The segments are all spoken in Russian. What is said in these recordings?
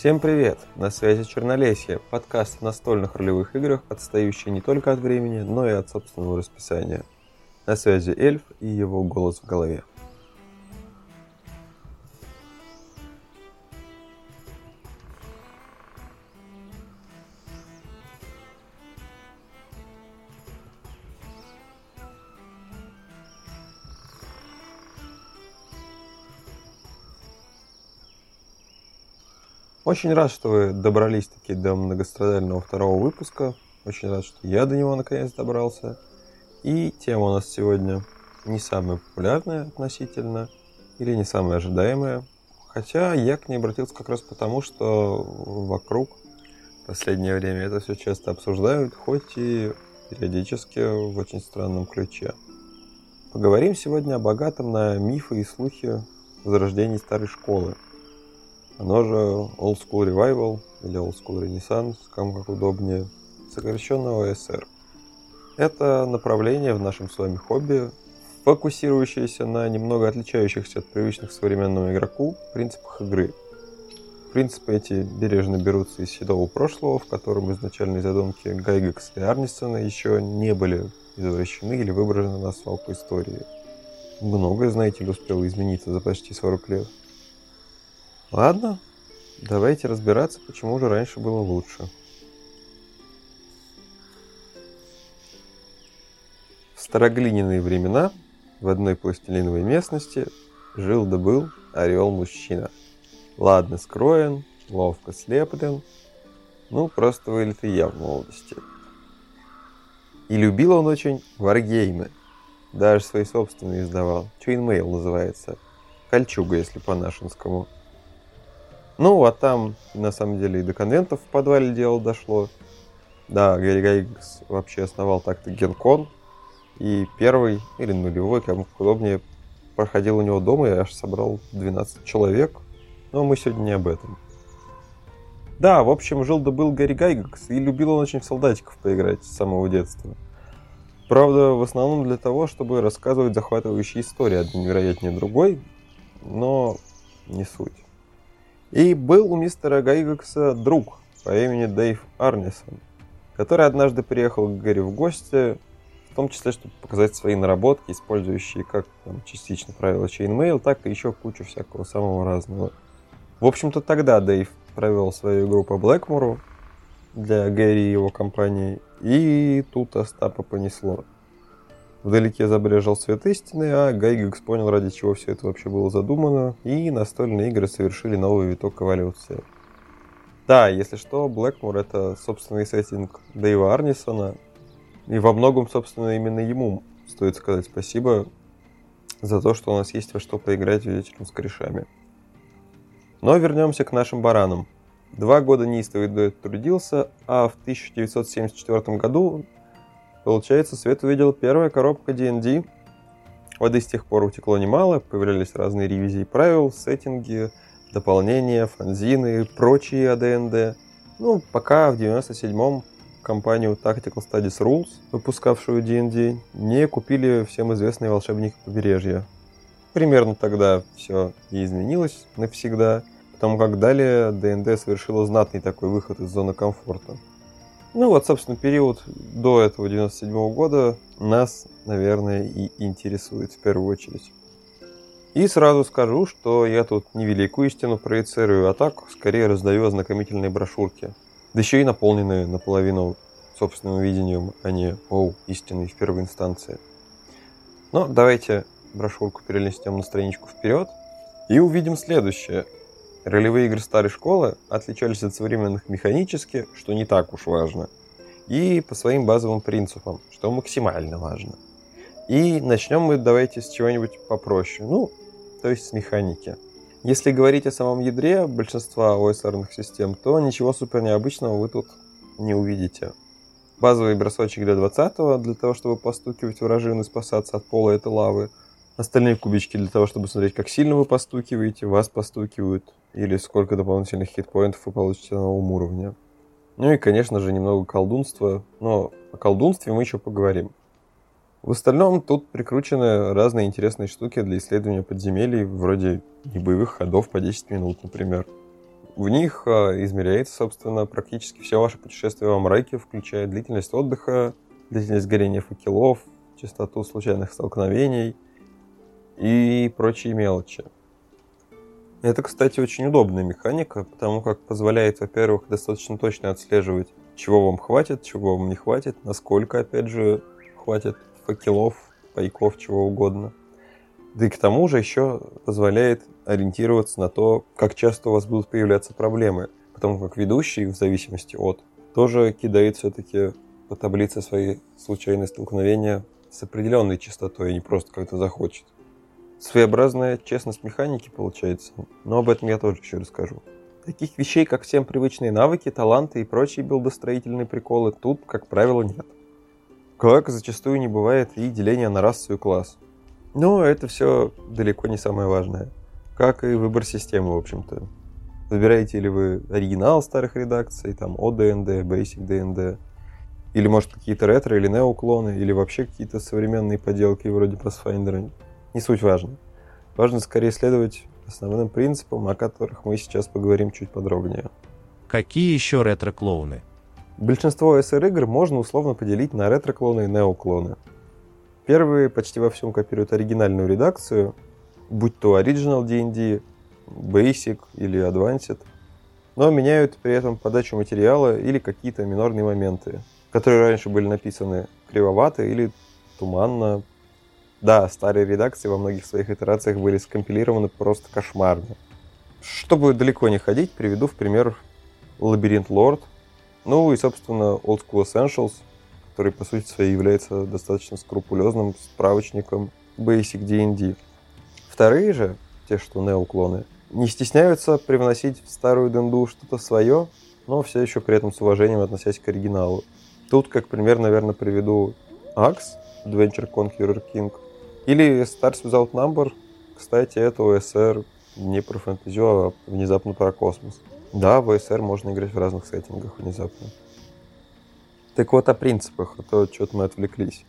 Всем привет! На связи Чернолесье, подкаст о настольных ролевых играх, отстающий не только от времени, но и от собственного расписания. На связи эльф и его голос в голове. Очень рад, что вы добрались таки до многострадального второго выпуска. Очень рад, что я до него наконец добрался. И тема у нас сегодня не самая популярная относительно, или не самая ожидаемая. Хотя я к ней обратился как раз потому, что вокруг в последнее время это все часто обсуждают, хоть и периодически в очень странном ключе. Поговорим сегодня о богатом на мифы и слухи возрождении старой школы – оно же Old School Revival или Old School Renaissance, кому как удобнее, сокращенного СР. Это направление в нашем с вами хобби, фокусирующееся на немного отличающихся от привычных современному игроку принципах игры. Принципы эти бережно берутся из седого прошлого, в котором изначальные задумки Гайгекса и Арнисона еще не были извращены или выброшены на свалку истории. Многое, знаете ли, успело измениться за почти 40 лет. Ладно, давайте разбираться, почему же раньше было лучше. В староглиняные времена в одной пластилиновой местности жил да был орел-мужчина. Ладно скроен, ловко слеплен, ну, просто вылитый я в молодости. И любил он очень варгеймы. Даже свои собственные издавал. Chainmail называется. Кольчуга, если по-нашенскому. Ну, а там, на самом деле, и до конвентов в подвале дело дошло. Да, Гэри Гайгэкс вообще основал так-то Gen Con. И первый, или нулевой, кому удобнее, проходил у него дома и аж собрал 12 человек. Но мы сегодня не об этом. Да, в общем, жил да был Гэри Гайгакс, и любил он очень в солдатиков поиграть с самого детства. Правда, в основном для того, чтобы рассказывать захватывающие истории, одна невероятнее другой, но не суть. И был у мистера Гайгакса друг по имени Дэйв Арнисон, который однажды приехал к Гэри в гости, в том числе, чтобы показать свои наработки, использующие как там, частично правила Chainmail, так и еще кучу всякого самого разного. В общем-то, тогда Дэйв провел свою игру по Блэкмору для Гэри и его компании, и тут Остапа понесло. Вдалеке забрежил свет истины, а Гайгекс понял, ради чего все это вообще было задумано, и настольные игры совершили новый виток эволюции. Да, если что, Блэкмор это собственный сеттинг Дэйва Арнисона, и во многом, собственно, именно ему стоит сказать спасибо за то, что у нас есть во что поиграть вечером с корешами. Но вернемся к нашим баранам. Два года неистовый дуэт трудился, а в 1974 году Получается, Свет увидел первая коробка D&D. Воды с тех пор утекло немало, появлялись разные ревизии правил, сеттинги, дополнения, фанзины, прочие АДНД. Ну, пока в 97-м компанию Tactical Studies Rules, выпускавшую D&D, не купили всем известные волшебники побережья. Примерно тогда все и изменилось навсегда, потому как далее D&D совершила знатный такой выход из зоны комфорта. Ну вот, собственно, период до этого 97 -го года нас, наверное, и интересует в первую очередь. И сразу скажу, что я тут не великую истину проецирую, а так скорее раздаю ознакомительные брошюрки. Да еще и наполненные наполовину собственным видением, а не «Оу, истиной в первой инстанции». Но давайте брошюрку перенесем на страничку вперед и увидим следующее – Ролевые игры старой школы отличались от современных механически, что не так уж важно, и по своим базовым принципам, что максимально важно. И начнем мы давайте с чего-нибудь попроще, ну, то есть с механики. Если говорить о самом ядре большинства OSR систем, то ничего супер необычного вы тут не увидите. Базовый бросочек для 20 для того, чтобы постукивать вражин и спасаться от пола этой лавы. Остальные кубички для того, чтобы смотреть, как сильно вы постукиваете, вас постукивают или сколько дополнительных хитпоинтов вы получите на новом уровне. Ну и, конечно же, немного колдунства, но о колдунстве мы еще поговорим. В остальном тут прикручены разные интересные штуки для исследования подземелий, вроде небоевых ходов по 10 минут, например. В них а, измеряется, собственно, практически все ваше путешествие во мраке, включая длительность отдыха, длительность горения факелов, частоту случайных столкновений и прочие мелочи. Это, кстати, очень удобная механика, потому как позволяет, во-первых, достаточно точно отслеживать, чего вам хватит, чего вам не хватит, насколько, опять же, хватит факелов, пайков, чего угодно. Да и к тому же еще позволяет ориентироваться на то, как часто у вас будут появляться проблемы, потому как ведущий, в зависимости от, тоже кидает все-таки по таблице свои случайные столкновения с определенной частотой, а не просто как-то захочет. Своеобразная честность механики получается, но об этом я тоже еще расскажу. Таких вещей, как всем привычные навыки, таланты и прочие билдостроительные приколы, тут, как правило, нет. Как зачастую не бывает и деления на расу и класс. Но это все далеко не самое важное. Как и выбор системы, в общем-то. Выбираете ли вы оригинал старых редакций, там ODND, Basic DND, или может какие-то ретро или неоклоны, или вообще какие-то современные поделки вроде Pathfinder не суть важно. Важно скорее следовать основным принципам, о которых мы сейчас поговорим чуть подробнее. Какие еще ретро-клоуны? Большинство SR-игр можно условно поделить на ретро-клоны и неоклоны. Первые почти во всем копируют оригинальную редакцию, будь то Original D&D, Basic или Advanced, но меняют при этом подачу материала или какие-то минорные моменты, которые раньше были написаны кривовато или туманно, да, старые редакции во многих своих итерациях были скомпилированы просто кошмарно. Чтобы далеко не ходить, приведу в пример Лабиринт Лорд, ну и, собственно, Old School Essentials, который, по сути своей, является достаточно скрупулезным справочником Basic D&D. Вторые же, те, что неоклоны, не стесняются привносить в старую денду что-то свое, но все еще при этом с уважением относясь к оригиналу. Тут, как пример, наверное, приведу Axe, Adventure Conqueror King, или Stars Without Number, кстати, это ОСР не про фэнтезию, а внезапно про космос. Да, в ОСР можно играть в разных сеттингах внезапно. Так вот о принципах, а то что-то мы отвлеклись.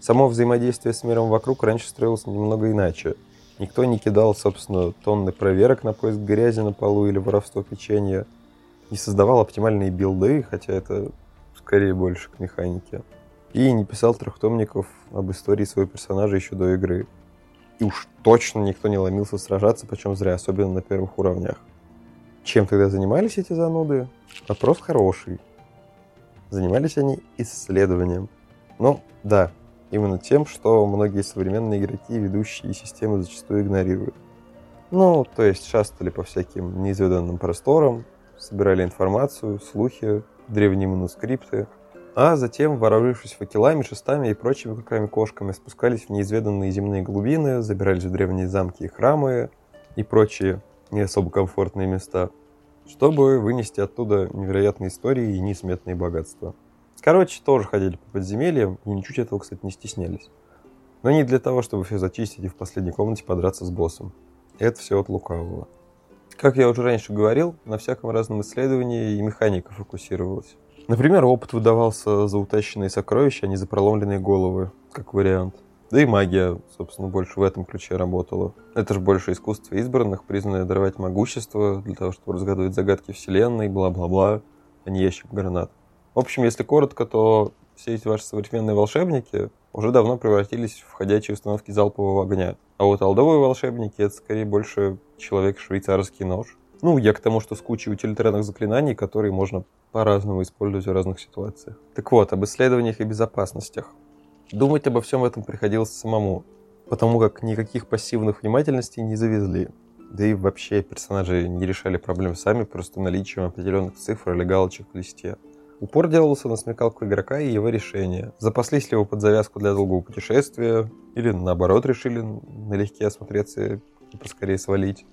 Само взаимодействие с миром вокруг раньше строилось немного иначе. Никто не кидал, собственно, тонны проверок на поиск грязи на полу или воровство печенья. Не создавал оптимальные билды, хотя это скорее больше к механике и не писал трехтомников об истории своего персонажа еще до игры. И уж точно никто не ломился сражаться, почем зря, особенно на первых уровнях. Чем тогда занимались эти зануды? Вопрос хороший. Занимались они исследованием. Ну, да, именно тем, что многие современные игроки ведущие системы зачастую игнорируют. Ну, то есть шастали по всяким неизведанным просторам, собирали информацию, слухи, древние манускрипты, а затем, вооружившись факелами, шестами и прочими коками-кошками, спускались в неизведанные земные глубины, забирались в древние замки и храмы и прочие не особо комфортные места, чтобы вынести оттуда невероятные истории и несметные богатства. Короче, тоже ходили по подземельям и ничуть этого, кстати, не стеснялись. Но не для того, чтобы все зачистить и в последней комнате подраться с боссом. Это все от лукавого. Как я уже раньше говорил, на всяком разном исследовании и механика фокусировалась. Например, опыт выдавался за утащенные сокровища, а не за проломленные головы, как вариант. Да и магия, собственно, больше в этом ключе работала. Это же больше искусство избранных, признанное даровать могущество для того, чтобы разгадывать загадки Вселенной, бла-бла-бла, а не ящик гранат. В общем, если коротко, то все эти ваши современные волшебники уже давно превратились в ходячие установки залпового огня. А вот алдовые волшебники — это скорее больше человек-швейцарский нож. Ну, я к тому, что с кучей утилитарных заклинаний, которые можно по-разному использовать в разных ситуациях. Так вот, об исследованиях и безопасностях. Думать обо всем этом приходилось самому, потому как никаких пассивных внимательностей не завезли. Да и вообще персонажи не решали проблем сами, просто наличием определенных цифр или галочек в листе. Упор делался на смекалку игрока и его решения. Запаслись ли его под завязку для долгого путешествия, или наоборот решили налегке осмотреться и поскорее свалить.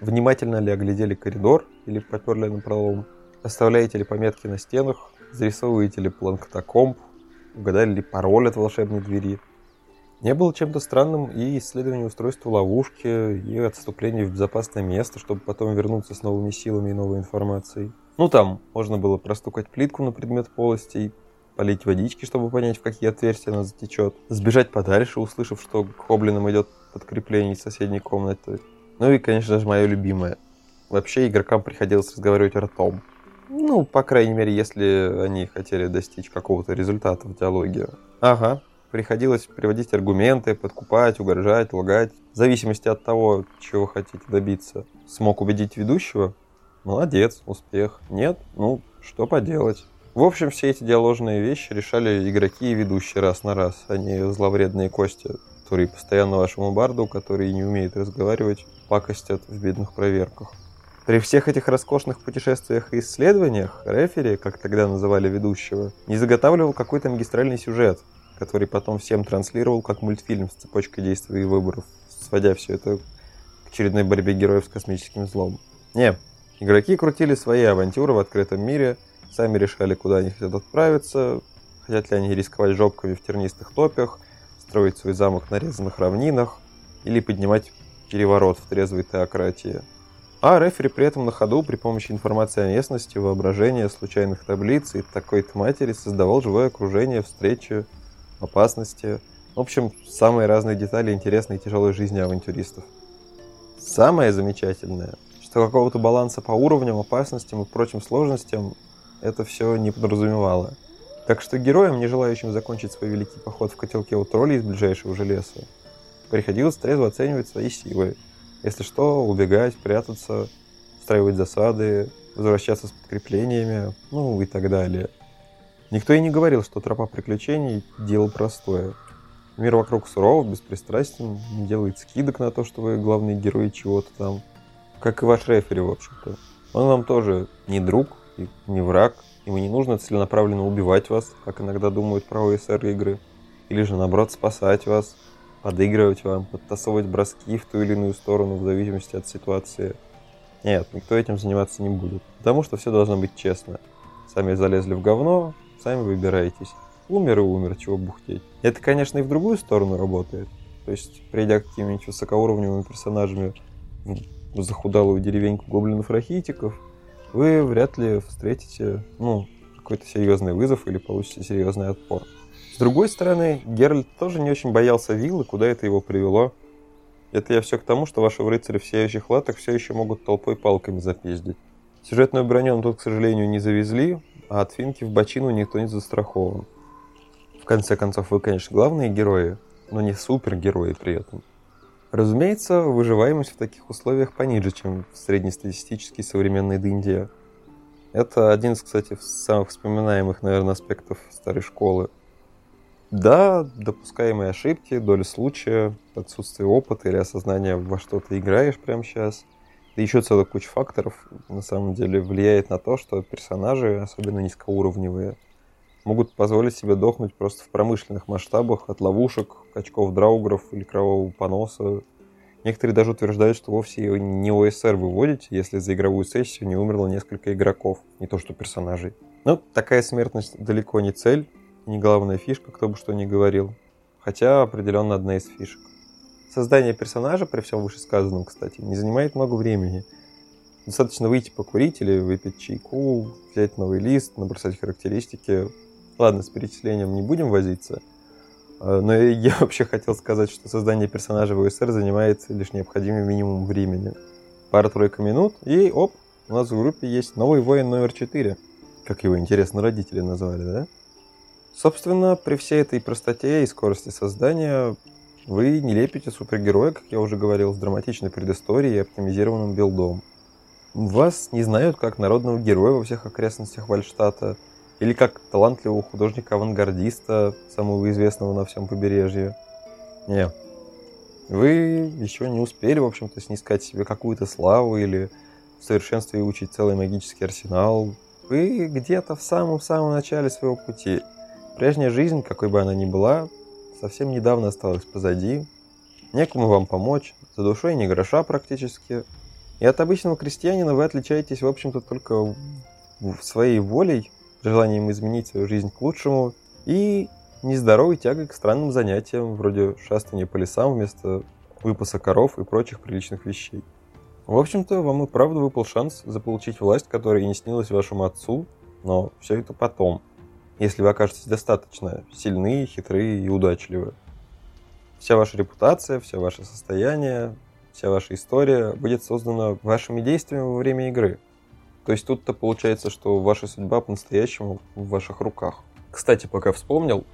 Внимательно ли оглядели коридор или поперли на пролом? Оставляете ли пометки на стенах? Зарисовываете ли план катакомб? Угадали ли пароль от волшебной двери? Не было чем-то странным и исследование устройства ловушки, и отступление в безопасное место, чтобы потом вернуться с новыми силами и новой информацией. Ну там можно было простукать плитку на предмет полостей, полить водички, чтобы понять, в какие отверстия она затечет, сбежать подальше, услышав, что к хоблинам идет подкрепление из соседней комнаты, ну и, конечно же, мое любимое. вообще игрокам приходилось разговаривать ртом. Ну, по крайней мере, если они хотели достичь какого-то результата в диалоге. Ага, приходилось приводить аргументы, подкупать, угрожать, лгать. В зависимости от того, чего хотите добиться. Смог убедить ведущего? Молодец, успех. Нет? Ну, что поделать. В общем, все эти диаложные вещи решали игроки и ведущие раз на раз, а не зловредные кости, которые постоянно вашему барду, который не умеет разговаривать, пакостят в бедных проверках. При всех этих роскошных путешествиях и исследованиях рефери, как тогда называли ведущего, не заготавливал какой-то магистральный сюжет, который потом всем транслировал как мультфильм с цепочкой действий и выборов, сводя все это к очередной борьбе героев с космическим злом. Не, игроки крутили свои авантюры в открытом мире, сами решали, куда они хотят отправиться, хотят ли они рисковать жопками в тернистых топях, строить свой замок на резанных равнинах или поднимать переворот в трезвой теократии. А рефери при этом на ходу при помощи информации о местности, воображения, случайных таблиц и такой-то матери создавал живое окружение, встречи, опасности. В общем, самые разные детали интересной и тяжелой жизни авантюристов. Самое замечательное, что какого-то баланса по уровням, опасностям и прочим сложностям это все не подразумевало. Так что героям, не желающим закончить свой великий поход в котелке у троллей из ближайшего же леса, приходилось трезво оценивать свои силы – если что, убегать, прятаться, устраивать засады, возвращаться с подкреплениями, ну и так далее. Никто и не говорил, что тропа приключений – дело простое. Мир вокруг суров, беспристрастен, не делает скидок на то, что вы главный герой чего-то там. Как и ваш рефери, в общем-то. Он вам тоже не друг и не враг, ему не нужно целенаправленно убивать вас, как иногда думают про ОСР игры, или же наоборот спасать вас – подыгрывать вам, подтасовывать броски в ту или иную сторону в зависимости от ситуации. Нет, никто этим заниматься не будет. Потому что все должно быть честно. Сами залезли в говно, сами выбираетесь. Умер и умер, чего бухтеть. Это, конечно, и в другую сторону работает. То есть, придя к каким-нибудь высокоуровневыми персонажами в захудалую деревеньку гоблинов-рахитиков, вы вряд ли встретите, ну, какой-то серьезный вызов или получите серьезный отпор другой стороны, Геральт тоже не очень боялся виллы, куда это его привело. Это я все к тому, что ваши рыцари в сияющих латах все еще могут толпой палками запиздить. Сюжетную броню он тут, к сожалению, не завезли, а от финки в бочину никто не застрахован. В конце концов, вы, конечно, главные герои, но не супергерои при этом. Разумеется, выживаемость в таких условиях пониже, чем в среднестатистической современной Дынде. Это один из, кстати, самых вспоминаемых, наверное, аспектов старой школы – да, допускаемые ошибки, доля случая, отсутствие опыта или осознания, во что ты играешь прямо сейчас. Да еще целая куча факторов, на самом деле, влияет на то, что персонажи, особенно низкоуровневые, могут позволить себе дохнуть просто в промышленных масштабах от ловушек, качков драугров или кровавого поноса. Некоторые даже утверждают, что вовсе не ОСР выводите, если за игровую сессию не умерло несколько игроков, не то что персонажей. Но такая смертность далеко не цель, не главная фишка, кто бы что ни говорил. Хотя определенно одна из фишек. Создание персонажа, при всем вышесказанном, кстати, не занимает много времени. Достаточно выйти покурить или выпить чайку, взять новый лист, набросать характеристики. Ладно, с перечислением не будем возиться. А, но я вообще хотел сказать, что создание персонажа в ОСР занимает лишь необходимый минимум времени. Пара-тройка минут, и оп, у нас в группе есть новый воин номер 4. Как его, интересно, родители назвали, да? Собственно, при всей этой простоте и скорости создания вы не лепите супергероя, как я уже говорил, с драматичной предысторией и оптимизированным билдом. Вас не знают как народного героя во всех окрестностях Вальштата, или как талантливого художника-авангардиста, самого известного на всем побережье. Не. Вы еще не успели, в общем-то, снискать себе какую-то славу или в совершенстве учить целый магический арсенал. Вы где-то в самом-самом начале своего пути – Прежняя жизнь, какой бы она ни была, совсем недавно осталась позади. Некому вам помочь, за душой ни гроша практически. И от обычного крестьянина вы отличаетесь, в общем-то, только своей волей, желанием изменить свою жизнь к лучшему и нездоровой тягой к странным занятиям, вроде шастания по лесам вместо выпаса коров и прочих приличных вещей. В общем-то, вам и правда выпал шанс заполучить власть, которая и не снилась вашему отцу, но все это потом – если вы окажетесь достаточно сильны, хитры и удачливы. Вся ваша репутация, все ваше состояние, вся ваша история будет создана вашими действиями во время игры. То есть тут-то получается, что ваша судьба по-настоящему в ваших руках. Кстати, пока вспомнил,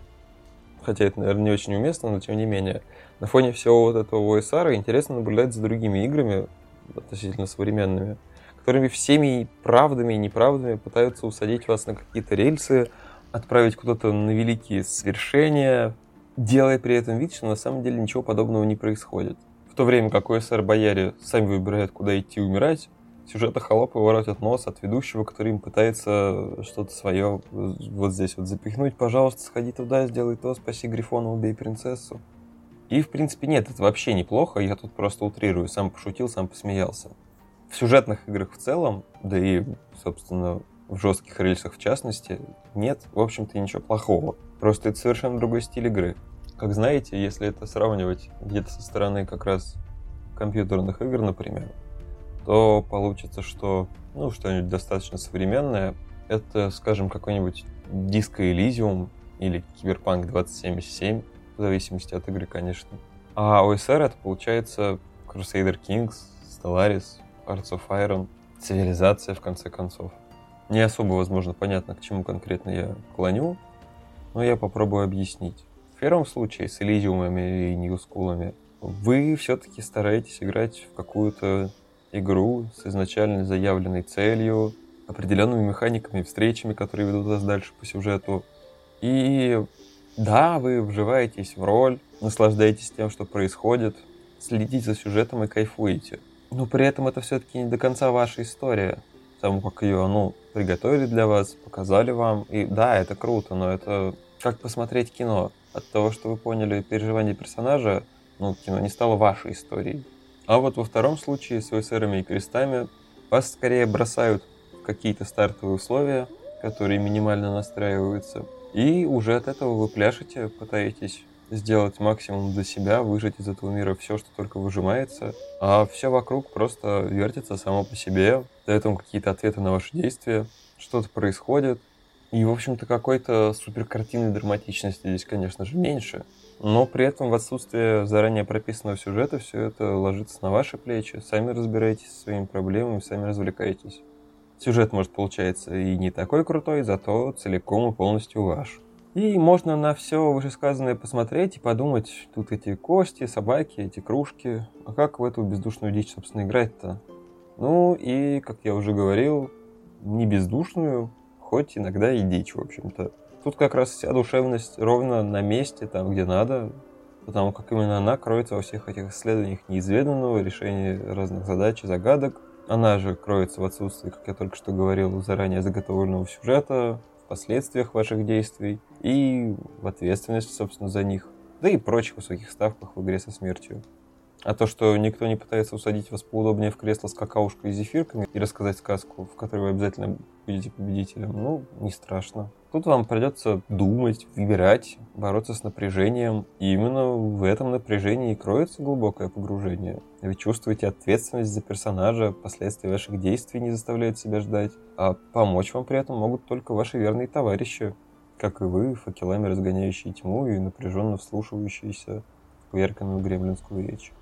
хотя это, наверное, не очень уместно, но тем не менее, на фоне всего вот этого OSR интересно наблюдать за другими играми, относительно современными, которыми всеми правдами и неправдами пытаются усадить вас на какие-то рельсы, отправить куда-то на великие свершения, делая при этом вид, что на самом деле ничего подобного не происходит. В то время как ОСР-бояре сами выбирают, куда идти умирать, сюжеты холопы воротят нос от ведущего, который им пытается что-то свое вот здесь вот запихнуть. Пожалуйста, сходи туда, сделай то, спаси Грифона, убей принцессу. И, в принципе, нет, это вообще неплохо, я тут просто утрирую, сам пошутил, сам посмеялся. В сюжетных играх в целом, да и, собственно, в жестких рельсах в частности, нет, в общем-то, ничего плохого. Просто это совершенно другой стиль игры. Как знаете, если это сравнивать где-то со стороны как раз компьютерных игр, например, то получится, что ну, что-нибудь достаточно современное. Это, скажем, какой-нибудь Disco Elysium или Cyberpunk 2077, в зависимости от игры, конечно. А OSR это получается Crusader Kings, Stellaris, Hearts of Iron, цивилизация, в конце концов. Не особо, возможно, понятно, к чему конкретно я клоню, но я попробую объяснить. В первом случае с Элизиумами и Ньюскулами вы все-таки стараетесь играть в какую-то игру с изначально заявленной целью, определенными механиками, встречами, которые ведут вас дальше по сюжету. И да, вы вживаетесь в роль, наслаждаетесь тем, что происходит, следите за сюжетом и кайфуете. Но при этом это все-таки не до конца ваша история. Тому, как ее, ну, приготовили для вас, показали вам. И да, это круто, но это как посмотреть кино. От того, что вы поняли переживания персонажа, ну, кино не стало вашей историей. А вот во втором случае с ОСРами и крестами вас скорее бросают в какие-то стартовые условия, которые минимально настраиваются, и уже от этого вы пляшете, пытаетесь сделать максимум для себя, выжать из этого мира все, что только выжимается, а все вокруг просто вертится само по себе, дает вам какие-то ответы на ваши действия, что-то происходит, и, в общем-то, какой-то суперкартинной драматичности здесь, конечно же, меньше. Но при этом в отсутствие заранее прописанного сюжета все это ложится на ваши плечи. Сами разбирайтесь со своими проблемами, сами развлекайтесь. Сюжет, может, получается и не такой крутой, зато целиком и полностью ваш. И можно на все вышесказанное посмотреть и подумать, тут эти кости, собаки, эти кружки, а как в эту бездушную дичь, собственно, играть-то? Ну и, как я уже говорил, не бездушную, хоть иногда и дичь, в общем-то. Тут как раз вся душевность ровно на месте, там, где надо, потому как именно она кроется во всех этих исследованиях неизведанного, решении разных задач и загадок. Она же кроется в отсутствии, как я только что говорил, заранее заготовленного сюжета, последствиях ваших действий и в ответственности, собственно, за них, да и прочих высоких ставках в игре со смертью. А то, что никто не пытается усадить вас поудобнее в кресло с какаушкой и зефирками и рассказать сказку, в которой вы обязательно будете победителем, ну, не страшно. Тут вам придется думать, выбирать, бороться с напряжением. И именно в этом напряжении и кроется глубокое погружение. Вы чувствуете ответственность за персонажа, последствия ваших действий не заставляют себя ждать. А помочь вам при этом могут только ваши верные товарищи, как и вы, факелами разгоняющие тьму и напряженно вслушивающиеся в поверканную гремлинскую речь.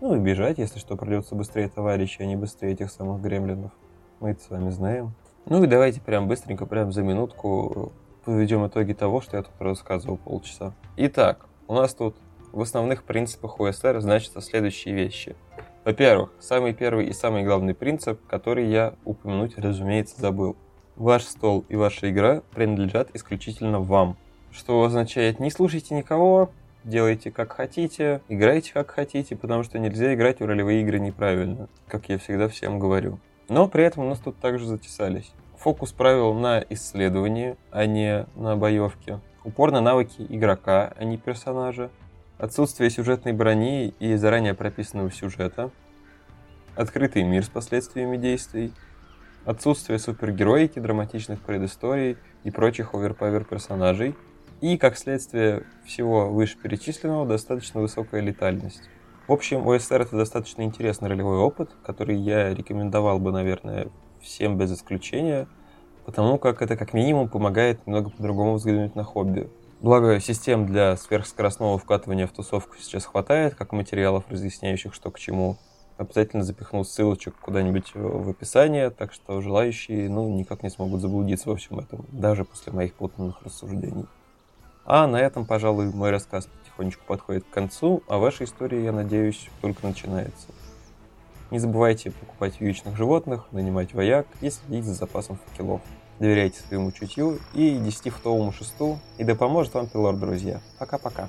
Ну и бежать, если что, придется быстрее товарищей, а не быстрее этих самых гремлинов. Мы это с вами знаем. Ну и давайте прям быстренько, прям за минутку подведем итоги того, что я тут рассказывал полчаса. Итак, у нас тут в основных принципах УСР значатся следующие вещи. Во-первых, самый первый и самый главный принцип, который я упомянуть, разумеется, забыл. Ваш стол и ваша игра принадлежат исключительно вам. Что означает, не слушайте никого, делайте как хотите, играйте как хотите, потому что нельзя играть в ролевые игры неправильно, как я всегда всем говорю. Но при этом у нас тут также затесались. Фокус правил на исследовании, а не на боевке. Упор на навыки игрока, а не персонажа. Отсутствие сюжетной брони и заранее прописанного сюжета. Открытый мир с последствиями действий. Отсутствие супергероики, драматичных предысторий и прочих оверпавер персонажей – и, как следствие всего вышеперечисленного, достаточно высокая летальность. В общем, ОСР это достаточно интересный ролевой опыт, который я рекомендовал бы, наверное, всем без исключения, потому как это как минимум помогает немного по-другому взглянуть на хобби. Благо, систем для сверхскоростного вкатывания в тусовку сейчас хватает, как материалов, разъясняющих, что к чему. Обязательно запихнул ссылочек куда-нибудь в описание, так что желающие ну, никак не смогут заблудиться во всем этом, даже после моих путанных рассуждений. А на этом, пожалуй, мой рассказ потихонечку подходит к концу, а ваша история, я надеюсь, только начинается. Не забывайте покупать вьючных животных, нанимать вояк и следить за запасом факелов. Доверяйте своему чутью и 10-футовому шесту, и да поможет вам пилор, друзья. Пока-пока.